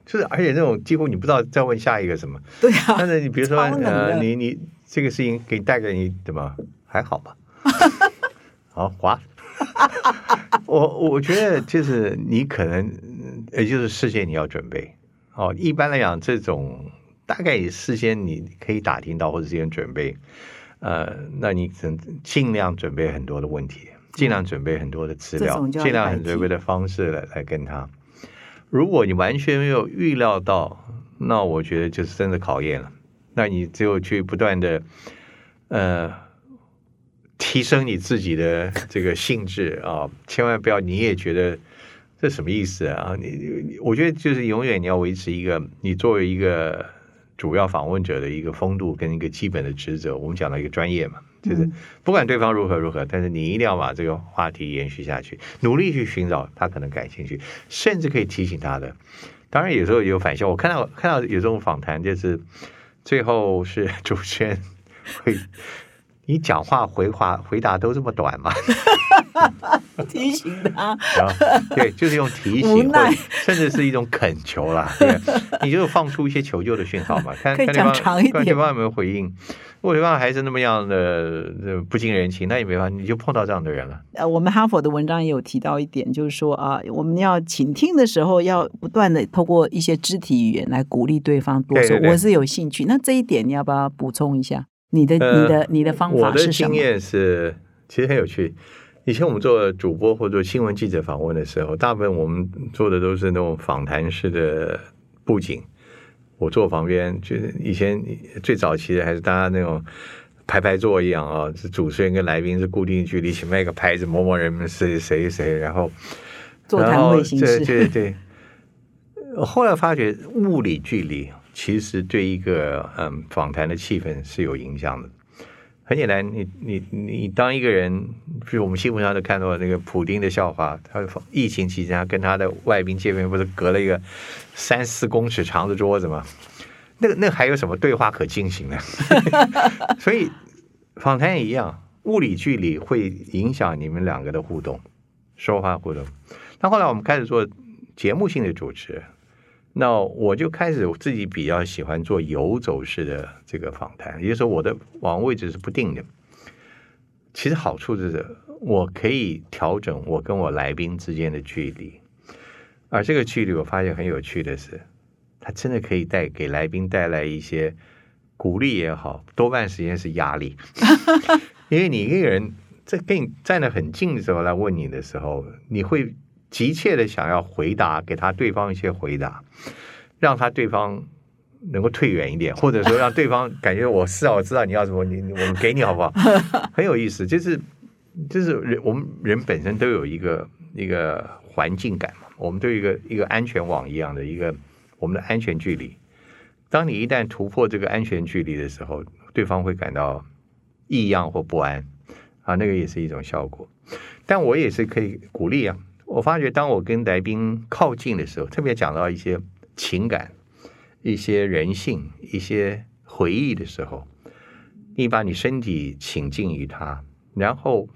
就是，而且那种几乎你不知道再问下一个什么。对啊。但是你比如说呃，你你这个事情给你带给你怎么还好吧？*laughs* 好滑。*laughs* 我我觉得就是你可能，也就是事先你要准备哦。一般来讲，这种大概事先你可以打听到或者事先准备，呃，那你尽尽量准备很多的问题，尽量准备很多的资料，尽量很准备的方式来来跟他。如果你完全没有预料到，那我觉得就是真的考验了。那你只有去不断的，呃。提升你自己的这个兴致啊，千万不要你也觉得这什么意思啊？你我觉得就是永远你要维持一个你作为一个主要访问者的一个风度跟一个基本的职责。我们讲到一个专业嘛，就是不管对方如何如何，但是你一定要把这个话题延续下去，努力去寻找他可能感兴趣，甚至可以提醒他的。当然有时候有反效，我看到看到有这种访谈，就是最后是主持人会。你讲话回话回答都这么短吗？*laughs* 提醒他，*laughs* 对，就是用提醒，或甚至是一种恳求啦。对，你就放出一些求救的讯号嘛，*laughs* 看看对方，看对方有没有回应。如果对方还是那么样的不近人情，那也没办法，你就碰到这样的人了。呃，我们哈佛的文章也有提到一点，就是说啊，我们要倾听的时候，要不断的透过一些肢体语言来鼓励对方多说。我是有兴趣，那这一点你要不要补充一下？你的、你的、你的方法是什么？我的经验是，其实很有趣。以前我们做主播或者新闻记者访问的时候，大部分我们做的都是那种访谈式的布景。我坐旁边，就是以前最早期的还是大家那种排排坐一样啊，是主持人跟来宾是固定距离，前面一个牌子，某某人们是谁谁，然后座谈会形式，对对对。后来发觉物理距离。其实对一个嗯访谈的气氛是有影响的。很简单，你你你当一个人，比如我们新闻上都看到那个普丁的笑话，他疫情期间跟他的外宾见面，不是隔了一个三四公尺长的桌子吗？那个那还有什么对话可进行呢？*laughs* 所以访谈也一样，物理距离会影响你们两个的互动，说话互动。那后来我们开始做节目性的主持。那我就开始我自己比较喜欢做游走式的这个访谈，也就是说我的网位置是不定的。其实好处就是我可以调整我跟我来宾之间的距离，而这个距离我发现很有趣的是，它真的可以带给来宾带来一些鼓励也好，多半时间是压力，*laughs* 因为你一个人在跟你站得很近的时候来问你的时候，你会。急切的想要回答，给他对方一些回答，让他对方能够退远一点，或者说让对方感觉我是啊，我知道你要什么，你我们给你好不好？*laughs* 很有意思，就是就是人我们人本身都有一个一个环境感嘛，我们都有一个一个安全网一样的一个我们的安全距离。当你一旦突破这个安全距离的时候，对方会感到异样或不安啊，那个也是一种效果。但我也是可以鼓励啊，我发觉当我跟来宾靠近的时候，特别讲到一些情感。一些人性、一些回忆的时候，你把你身体倾尽于他，然后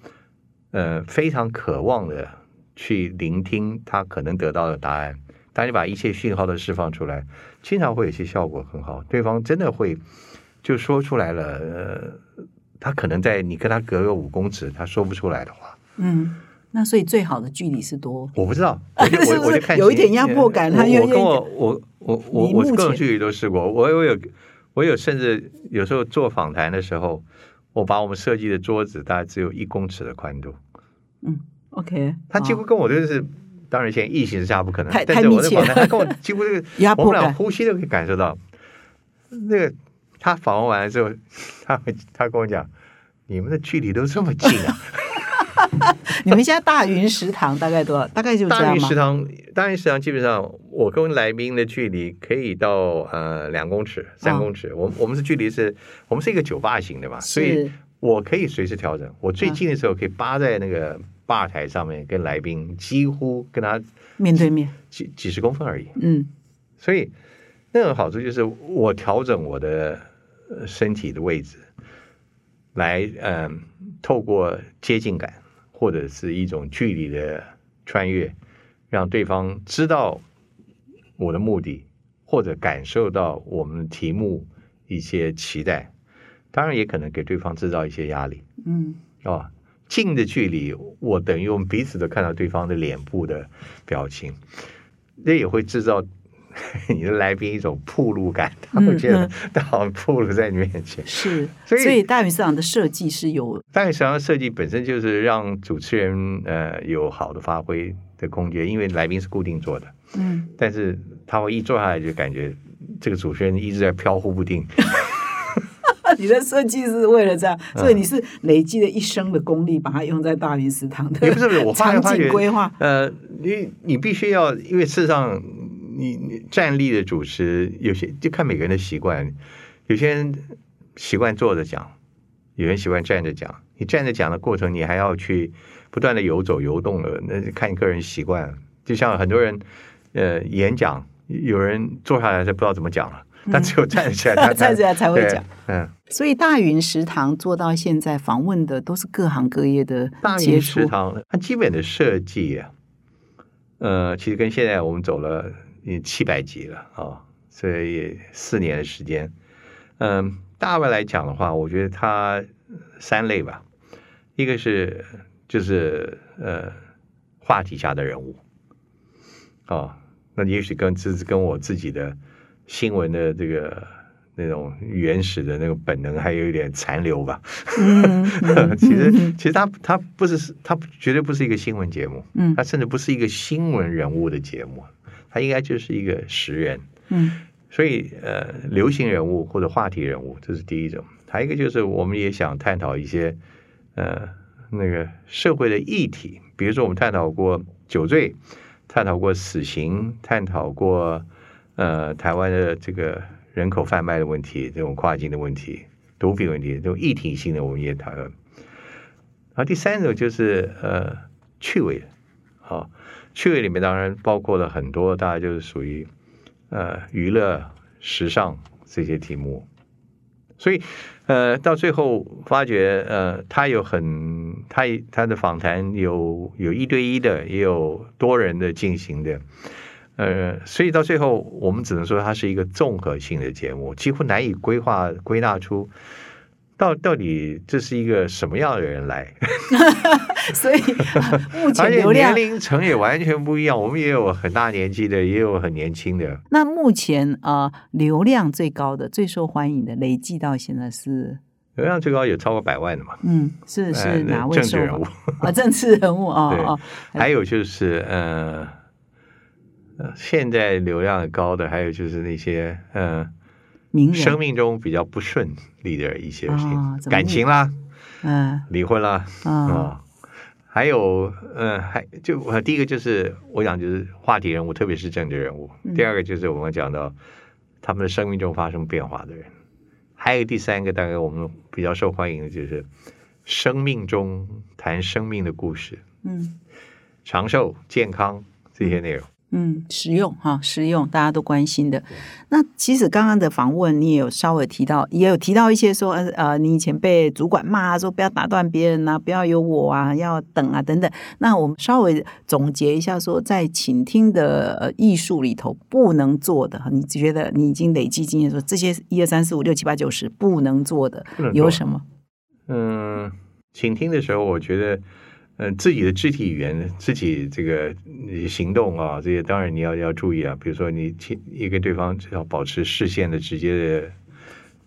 呃非常渴望的去聆听他可能得到的答案。当你把一切讯号都释放出来，经常会有些效果很好。对方真的会就说出来了，呃，他可能在你跟他隔个五公尺，他说不出来的话。嗯，那所以最好的距离是多？我不知道，*laughs* 我我我就看有一点压迫感。他我跟我我。我我我各种距离都试过，我我有我有甚至有时候做访谈的时候，我把我们设计的桌子大概只有一公尺的宽度。嗯，OK，他几乎跟我就是，当然现在疫情之下不可能，但是我的访谈他跟我 *laughs* 几乎这个我们俩呼吸都可以感受到。那个他访问完了之后，他会他跟我讲，你们的距离都这么近啊。*laughs* *laughs* 你们现在大云食堂大概多少？大概就这样大云食堂，大云食堂基本上，我跟来宾的距离可以到呃两公尺、三公尺。我我们是距离是，我们是一个酒吧型的嘛，所以我可以随时调整。我最近的时候可以扒在那个吧台上面，跟来宾几乎跟他面对面，几几十公分而已。嗯，所以那个好处就是我调整我的身体的位置，来嗯，透过接近感。或者是一种距离的穿越，让对方知道我的目的，或者感受到我们题目一些期待，当然也可能给对方制造一些压力。嗯，哦，近的距离，我等于我们彼此都看到对方的脸部的表情，那也会制造。*laughs* 你的来宾一种铺路感，他会觉得他好像铺路在你面前。是，所以大鱼市场的设计是有大鱼市场的设计本身就是让主持人呃有好的发挥的空间，因为来宾是固定坐的。嗯，*laughs* 但是他会一坐下来就感觉这个主持人一直在飘忽不定。*laughs* 你的设计是为了这样，所以你是累积了一生的功力，把它用在大云食堂的。也不是，我场景规划。呃，你你必须要，因为事实上。你你站立的主持有些就看每个人的习惯，有些人习惯坐着讲，有人习惯站着讲。你站着讲的过程，你还要去不断的游走游动了，那看你个人习惯。就像很多人呃演讲，有人坐下来是不知道怎么讲了，他只有站起来，*laughs* 站起来才会讲。嗯，所以大云食堂做到现在访问的都是各行各业的。大云食堂它基本的设计啊，呃，其实跟现在我们走了。你七百集了啊，所以四年的时间，嗯，大概来讲的话，我觉得它三类吧，一个是就是呃话题下的人物，啊，那也许跟这是跟我自己的新闻的这个那种原始的那个本能还有一点残留吧。*laughs* 其实其实它它不是它绝对不是一个新闻节目，嗯，它甚至不是一个新闻人物的节目。他应该就是一个实人，嗯，所以呃，流行人物或者话题人物，这是第一种。还有一个就是，我们也想探讨一些呃那个社会的议题，比如说我们探讨过酒醉，探讨过死刑，探讨过呃台湾的这个人口贩卖的问题，这种跨境的问题，毒品问题，这种议题性的我们也讨论。然后第三种就是呃趣味的，好。趣味里面当然包括了很多，大概就是属于呃娱乐、时尚这些题目，所以呃到最后发觉呃他有很他他的访谈有有一对一的，也有多人的进行的，呃所以到最后我们只能说它是一个综合性的节目，几乎难以规划归纳出。到到底这是一个什么样的人来？*laughs* 所以 *laughs* 目前流量年龄层也完全不一样。我们也有很大年纪的，也有很年轻的。那目前呃，流量最高的、最受欢迎的，累计到现在是流量最高有超过百万的嘛？嗯，是是哪位政治人物啊？政治人物 *laughs* 啊啊！还有就是呃呃，现在流量高的，还有就是那些呃名人。生命中比较不顺利的一些事情，感情啦，嗯，离婚啦，啊，还有，嗯，还就我第一个就是我讲就是话题人物，特别是政治人物。第二个就是我们讲到他们的生命中发生变化的人，还有第三个大概我们比较受欢迎的就是生命中谈生命的故事，嗯，长寿健康这些内容。嗯，实用哈，实用，大家都关心的。那其实刚刚的访问，你也有稍微提到，也有提到一些说，呃，你以前被主管骂说不要打断别人啊，不要有我啊，要等啊等等。那我们稍微总结一下，说在倾听的呃艺术里头不能做的，你觉得你已经累积经验，说这些一二三四五六七八九十不能做的有什么？嗯，倾听的时候，我觉得。嗯，自己的肢体语言，自己这个行动啊，这些当然你要要注意啊。比如说，你一跟对方要保持视线的直接的、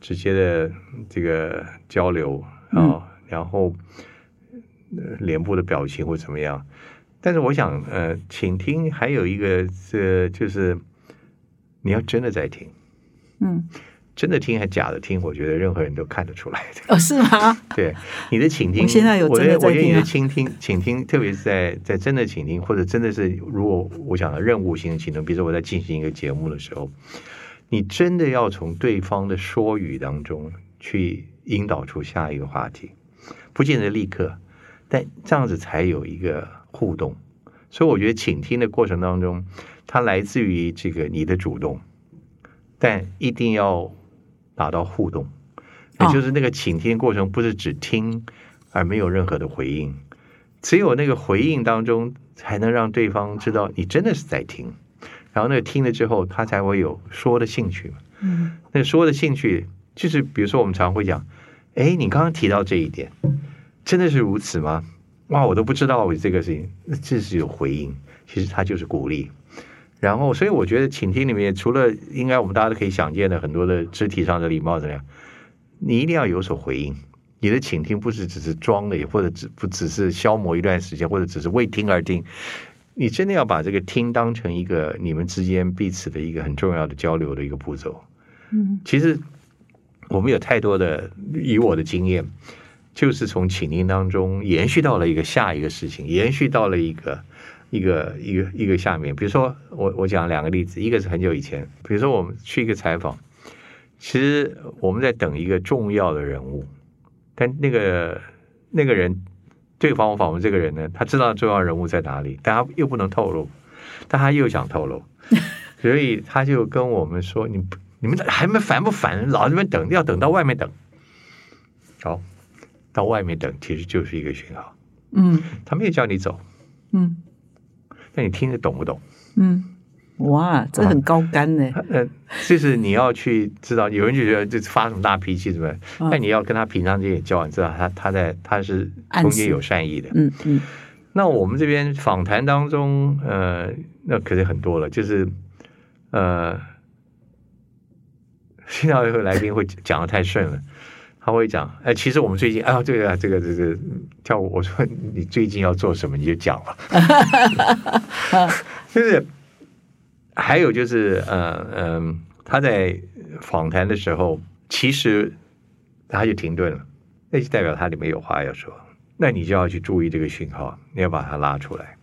直接的这个交流啊，然后脸部的表情或怎么样。但是我想，呃，请听还有一个，这就是你要真的在听，嗯。真的听还是假的听？我觉得任何人都看得出来的。*laughs* 哦，是吗？*laughs* 对，你的倾听，我现在有真的在听。你的倾听，倾听，特别是在在真的倾听，或者真的是如果我讲的任务性的倾听，比如说我在进行一个节目的时候，你真的要从对方的说语当中去引导出下一个话题，不见得立刻，但这样子才有一个互动。所以我觉得倾听的过程当中，它来自于这个你的主动，但一定要。达到互动，也就是那个倾听过程，不是只听而没有任何的回应，只有那个回应当中，才能让对方知道你真的是在听，然后那个听了之后，他才会有说的兴趣嘛。嗯，那说的兴趣，就是比如说我们常会讲，哎，你刚刚提到这一点，真的是如此吗？哇，我都不知道我这个事情，那这是有回应，其实它就是鼓励。然后，所以我觉得倾听里面，除了应该我们大家都可以想见的很多的肢体上的礼貌怎么样，你一定要有所回应。你的倾听不是只是装的，或者只不只是消磨一段时间，或者只是为听而听。你真的要把这个听当成一个你们之间彼此的一个很重要的交流的一个步骤。嗯，其实我们有太多的，以我的经验，就是从倾听当中延续到了一个下一个事情，延续到了一个。一个一个一个下面，比如说我我讲两个例子，一个是很久以前，比如说我们去一个采访，其实我们在等一个重要的人物，但那个那个人对方访问这个人呢，他知道重要人物在哪里，但他又不能透露，但他又想透露，*laughs* 所以他就跟我们说：“你你们还没烦不烦？老这边等，要等到外面等。”好，到外面等其实就是一个讯号。嗯，他没有叫你走。嗯。那你听得懂不懂？嗯，哇，这很高干呢。嗯，就是你要去知道，有人就觉得这发什么大脾气，是不是？但你要跟他平常这些交往，知道他他在他是中间有善意的。嗯嗯。那我们这边访谈当中，呃，那可是很多了，就是呃，经常有来宾会讲的太顺了。他会讲，哎，其实我们最近，啊，对啊，这个，这个，跳舞我说你最近要做什么，你就讲了，*laughs* 就是还有就是，嗯嗯，他在访谈的时候，其实他就停顿了，那就代表他里面有话要说，那你就要去注意这个讯号，你要把它拉出来。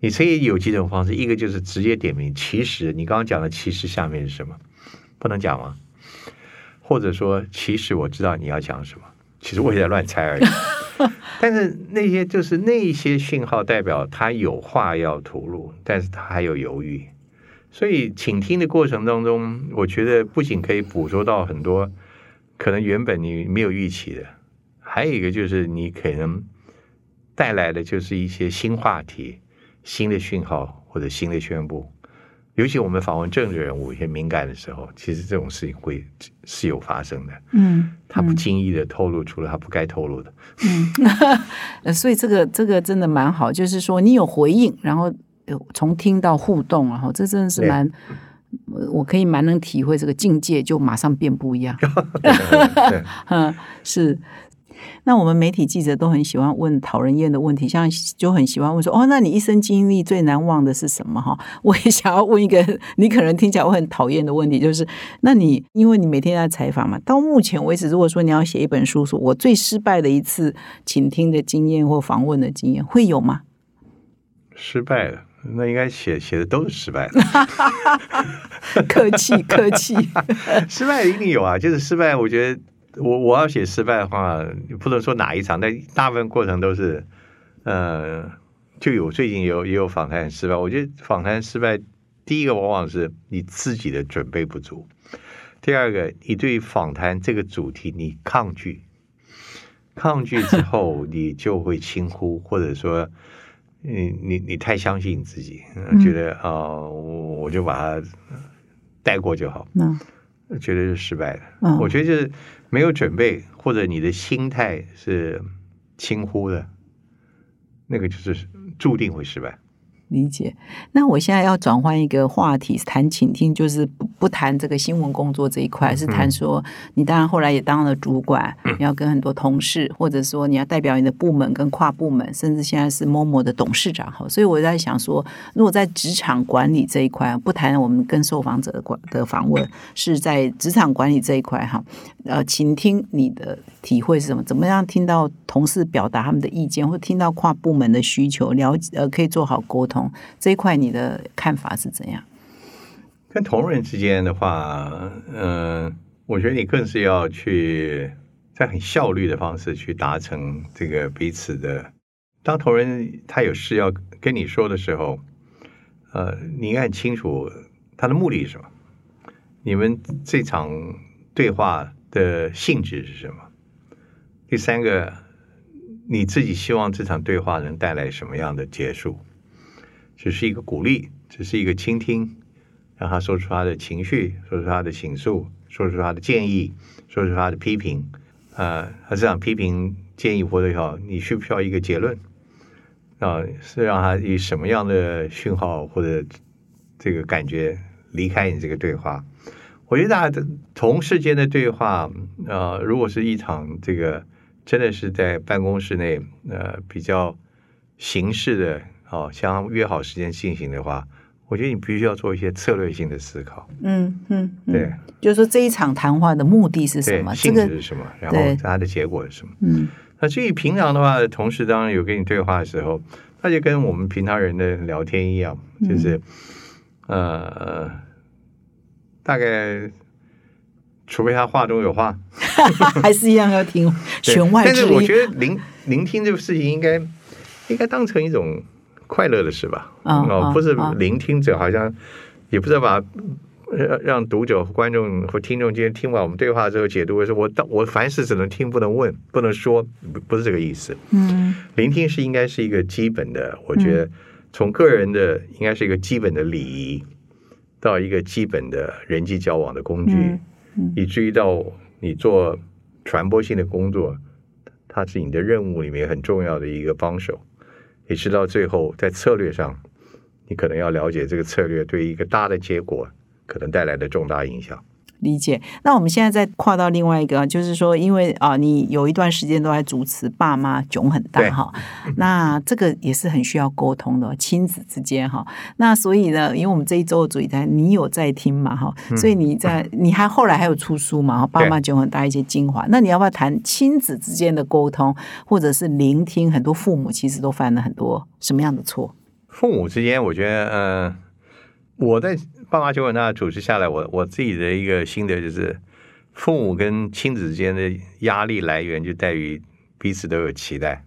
你可以有几种方式，一个就是直接点名，其实你刚刚讲的其实下面是什么，不能讲吗？或者说，其实我知道你要讲什么，其实我也在乱猜而已。*laughs* 但是那些就是那些讯号，代表他有话要吐露，但是他还有犹豫。所以倾听的过程当中，我觉得不仅可以捕捉到很多可能原本你没有预期的，还有一个就是你可能带来的就是一些新话题、新的讯号或者新的宣布。尤其我们访问政治人物一些敏感的时候，其实这种事情会是有发生的。嗯，他不经意的透露出了他不该透露的。嗯，*laughs* 所以这个这个真的蛮好，就是说你有回应，然后从听到互动，然后这真的是蛮，我可以蛮能体会这个境界就马上变不一样。*laughs* 嗯，*laughs* 是。那我们媒体记者都很喜欢问讨人厌的问题，像就很喜欢问说：“哦，那你一生经历最难忘的是什么？”哈，*laughs* 我也想要问一个你可能听起来会很讨厌的问题，就是：那你因为你每天在采访嘛，到目前为止，如果说你要写一本书，说我最失败的一次倾听的经验或访问的经验，会有吗？失败了，那应该写写的都是失败的。*laughs* 客气客气，*laughs* 失败一定有啊，就是失败，我觉得。我我要写失败的话，不能说哪一场，但大部分过程都是，呃，就有最近有也有访谈失败。我觉得访谈失败，第一个往往是你自己的准备不足，第二个你对访谈这个主题你抗拒，抗拒之后 *laughs* 你就会轻忽，或者说，你你你太相信你自己，觉得啊，我就把它带过就好，嗯，绝对是失败的。嗯，我觉得就是。没有准备，或者你的心态是轻忽的，那个就是注定会失败。理解。那我现在要转换一个话题，谈倾听，就是不不谈这个新闻工作这一块，是谈说你当然后来也当了主管，你要跟很多同事，或者说你要代表你的部门跟跨部门，甚至现在是某某的董事长哈。所以我在想说，如果在职场管理这一块，不谈我们跟受访者的管的访问，是在职场管理这一块哈，呃，倾听你的体会是什么？怎么样听到同事表达他们的意见，或听到跨部门的需求，了解呃，可以做好沟通。这一块你的看法是怎样？跟同仁之间的话，嗯，我觉得你更是要去在很效率的方式去达成这个彼此的。当同仁他有事要跟你说的时候，呃，你应该很清楚他的目的是什么，你们这场对话的性质是什么。第三个，你自己希望这场对话能带来什么样的结束？只是一个鼓励，只是一个倾听，让他说出他的情绪，说出他的倾诉，说出他的建议，说出他的批评。啊，他这样批评建议或者好，你需不需要一个结论？啊，是让他以什么样的讯号或者这个感觉离开你这个对话？我觉得大家同事间的对话，啊，如果是一场这个真的是在办公室内，呃，比较形式的。哦，像约好时间进行的话，我觉得你必须要做一些策略性的思考。嗯嗯，对，就是说这一场谈话的目的是什么？性质是什么？然后它的结果是什么？嗯，那至于平常的话，同事当然有跟你对话的时候，那就跟我们平常人的聊天一样，就是呃，大概除非他话中有话，*laughs* 还是一样要听弦外之音。但是我觉得聆聆听这个事情，应该应该当成一种。快乐的事吧，哦，不是聆听者，好像也不知道把让让读者、观众或听众今天听完我们对话之后解读，是我我凡事只能听，不能问，不能说，不是这个意思。嗯，聆听是应该是一个基本的，我觉得从个人的应该是一个基本的礼仪，到一个基本的人际交往的工具，以至于到你做传播性的工作，它是你的任务里面很重要的一个帮手。也直到最后在策略上，你可能要了解这个策略对一个大的结果可能带来的重大影响。理解。那我们现在再跨到另外一个，就是说，因为啊，你有一段时间都在主持，爸妈囧很大哈。那这个也是很需要沟通的，亲子之间哈。那所以呢，因为我们这一周的主题在你有在听嘛哈，所以你在你还后来还有出书嘛？爸妈囧很大一些精华。那你要不要谈亲子之间的沟通，或者是聆听？很多父母其实都犯了很多什么样的错？父母之间，我觉得，嗯，我在。爸妈就很大主持下来，我我自己的一个心得就是，父母跟亲子之间的压力来源就在于彼此都有期待。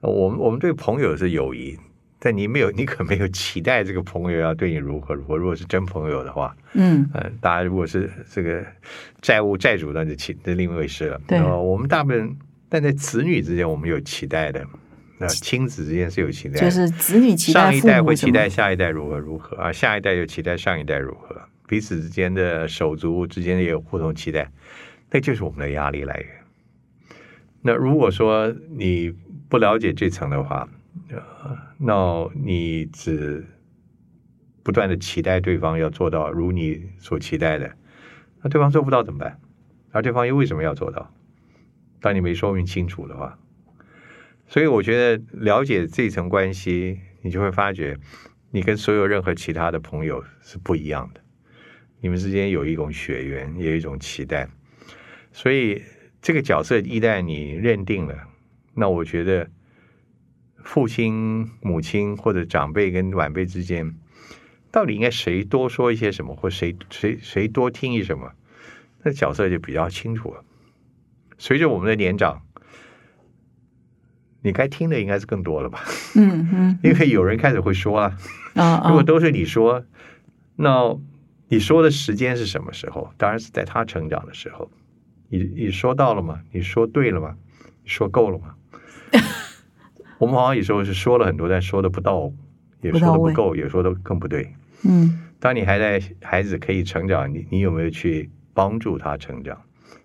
我们我们对朋友是友谊，但你没有，你可没有期待这个朋友要对你如何如何。如果是真朋友的话，嗯嗯，大家如果是这个债务债主，那就期那另一回事了。对，我们大部分但在子女之间，我们有期待的。那亲子之间是有期待，就是子女期待上一代会期待下一代如何如何啊，下一代又期待上一代如何，彼此之间的手足之间也有互同期待，那就是我们的压力来源。那如果说你不了解这层的话，那你只不断的期待对方要做到如你所期待的，那对方做不到怎么办？而对方又为什么要做到？当你没说明清楚的话，所以我觉得了解这层关系，你就会发觉，你跟所有任何其他的朋友是不一样的。你们之间有一种血缘，有一种期待，所以这个角色一旦你认定了，那我觉得父亲、母亲或者长辈跟晚辈之间，到底应该谁多说一些什么，或谁谁谁多听一什么，那角色就比较清楚了。随着我们的年长，你该听的应该是更多了吧？嗯嗯，*laughs* 因为有人开始会说了啊，*laughs* 如果都是你说，那。你说的时间是什么时候？当然是在他成长的时候。你你说到了吗？你说对了吗？说够了吗？*laughs* 我们好像有时候是说了很多，但说的不到，也说的不够，也说的更不对。嗯。当你还在孩子可以成长，你你有没有去帮助他成长？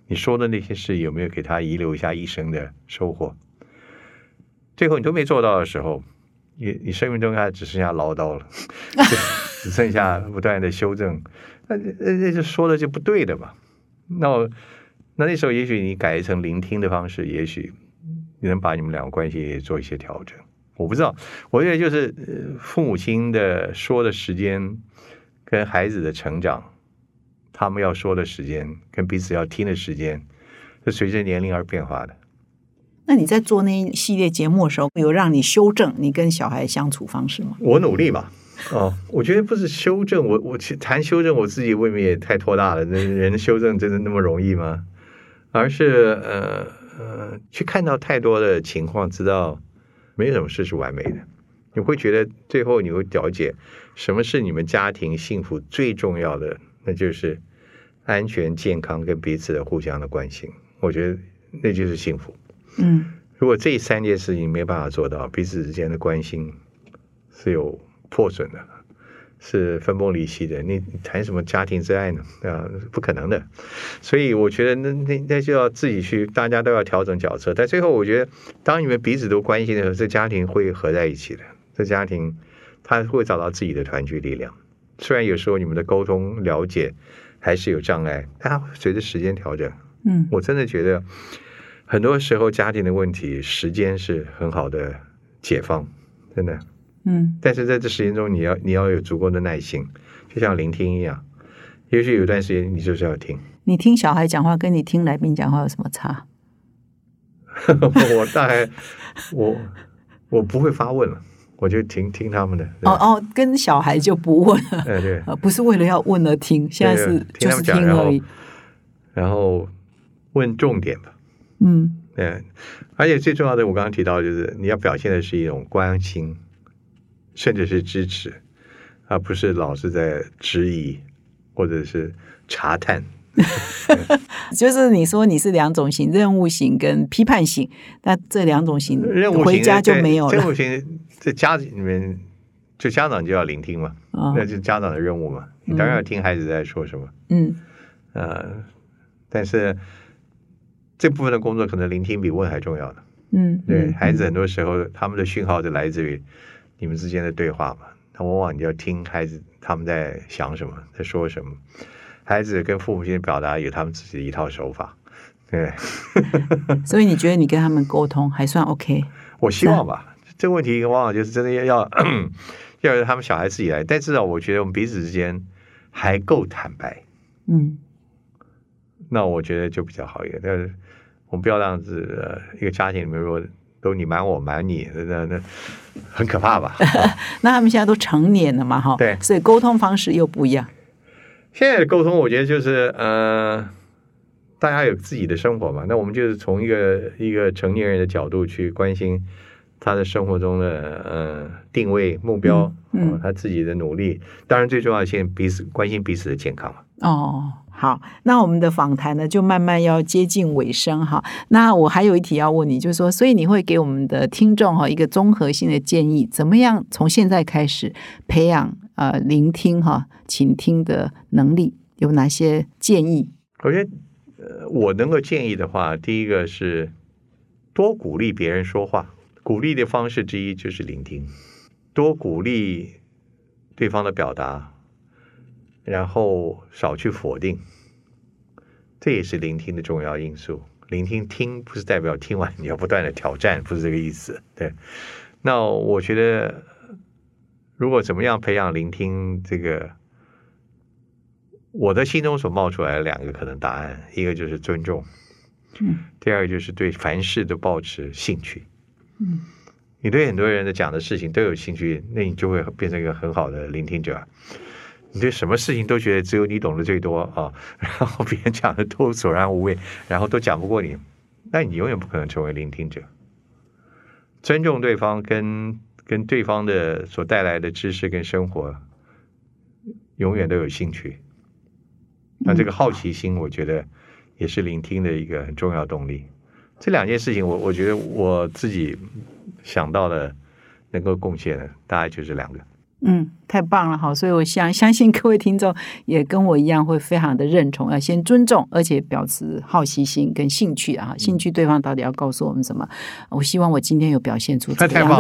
你说的那些事有没有给他遗留下一生的收获？最后你都没做到的时候，你你生命中还只剩下唠叨了。*laughs* 只剩下不断的修正，那那那就说的就不对的嘛。那我那那时候也许你改成聆听的方式，也许你能把你们两个关系做一些调整。我不知道，我觉得就是父母亲的说的时间跟孩子的成长，他们要说的时间跟彼此要听的时间，是随着年龄而变化的。那你在做那一系列节目的时候，有让你修正你跟小孩相处方式吗？我努力嘛。哦，我觉得不是修正，我我去谈修正，我自己未免也太拖大了。那人修正真的那么容易吗？而是呃呃，去看到太多的情况，知道没有什么事是完美的。你会觉得最后你会了解什么是你们家庭幸福最重要的，那就是安全、健康跟彼此的互相的关心。我觉得那就是幸福。嗯，如果这三件事情没办法做到，彼此之间的关心是有。破损的，是分崩离析的。你谈什么家庭之爱呢？啊，不可能的。所以我觉得那那那就要自己去，大家都要调整角色。但最后，我觉得当你们彼此都关心的时候，这家庭会合在一起的。这家庭他会找到自己的团聚力量。虽然有时候你们的沟通了解还是有障碍，但它随着时间调整。嗯，我真的觉得很多时候家庭的问题，时间是很好的解放，真的。嗯，但是在这时间中，你要你要有足够的耐心，就像聆听一样。也许有段时间你就是要听。你听小孩讲话，跟你听来宾讲话有什么差？*laughs* 我大概我我不会发问了，我就听听他们的。哦哦，跟小孩就不问了。*laughs* 对对，不是为了要问而听，现在是就是听而已。然后问重点吧。嗯，对。而且最重要的，我刚刚提到，就是你要表现的是一种关心。甚至是支持，而不是老是在质疑或者是查探。*laughs* 就是你说你是两种型，任务型跟批判型，那这两种型任务型回家就没有了。任务型在家里面，就家长就要聆听嘛，那就家长的任务嘛，你当然要听孩子在说什么。嗯，呃，但是这部分的工作可能聆听比问还重要呢。嗯，对孩子很多时候他们的讯号就来自于。你们之间的对话嘛，那往往你要听孩子他们在想什么，在说什么。孩子跟父母亲表达有他们自己的一套手法，对。所以你觉得你跟他们沟通还算 OK？*laughs* 我希望吧。这个问题往往就是真的要 *coughs* 要要由他们小孩自己来，但至少我觉得我们彼此之间还够坦白。嗯。那我觉得就比较好一点，但是我们不要让子一个家庭里面说。都你瞒我瞒你，那那很可怕吧？*laughs* 那他们现在都成年了嘛，哈，对，所以沟通方式又不一样。现在的沟通，我觉得就是呃，大家有自己的生活嘛，那我们就是从一个一个成年人的角度去关心他的生活中的呃定位目标，嗯，他自己的努力，当然最重要的先彼此关心彼此的健康嘛。哦。好，那我们的访谈呢，就慢慢要接近尾声哈。那我还有一题要问你，就是说，所以你会给我们的听众哈一个综合性的建议，怎么样从现在开始培养呃聆听哈倾听的能力？有哪些建议？首先，呃，我能够建议的话，第一个是多鼓励别人说话，鼓励的方式之一就是聆听，多鼓励对方的表达。然后少去否定，这也是聆听的重要因素。聆听听不是代表听完你要不断的挑战，不是这个意思。对，那我觉得如果怎么样培养聆听这个，我的心中所冒出来的两个可能答案，一个就是尊重，嗯，第二个就是对凡事都保持兴趣，嗯，你对很多人的讲的事情都有兴趣，那你就会变成一个很好的聆听者。你对什么事情都觉得只有你懂得最多啊，然后别人讲的都索然无味，然后都讲不过你，那你永远不可能成为聆听者。尊重对方，跟跟对方的所带来的知识跟生活，永远都有兴趣。那这个好奇心，我觉得也是聆听的一个很重要动力。这两件事情，我我觉得我自己想到的能够贡献的，大概就是两个。嗯，太棒了哈！所以我想相信各位听众也跟我一样会非常的认同，要先尊重，而且表示好奇心跟兴趣啊！兴趣对方到底要告诉我们什么？我希望我今天有表现出这样子。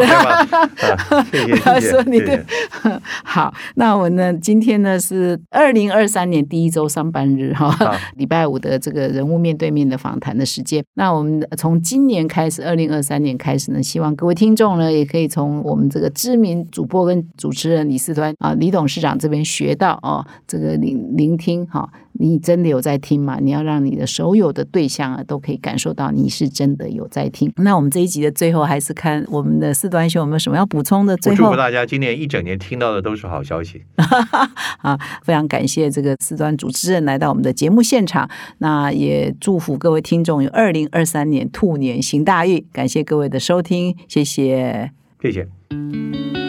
不要 *laughs* 说你对 *laughs* 好。那我呢？今天呢是二零二三年第一周上班日哈，礼拜五的这个人物面对面的访谈的时间。那我们从今年开始，二零二三年开始呢，希望各位听众呢也可以从我们这个知名主播跟主持人。李四端啊，李董事长这边学到哦，这个聆聆听哈，你真的有在听吗？你要让你的所有的对象啊，都可以感受到你是真的有在听。那我们这一集的最后，还是看我们的四端兄有没有什么要补充的？最后，祝福大家今年一整年听到的都是好消息。*laughs* 啊，非常感谢这个四端主持人来到我们的节目现场。那也祝福各位听众有二零二三年兔年行大运。感谢各位的收听，谢谢，谢谢。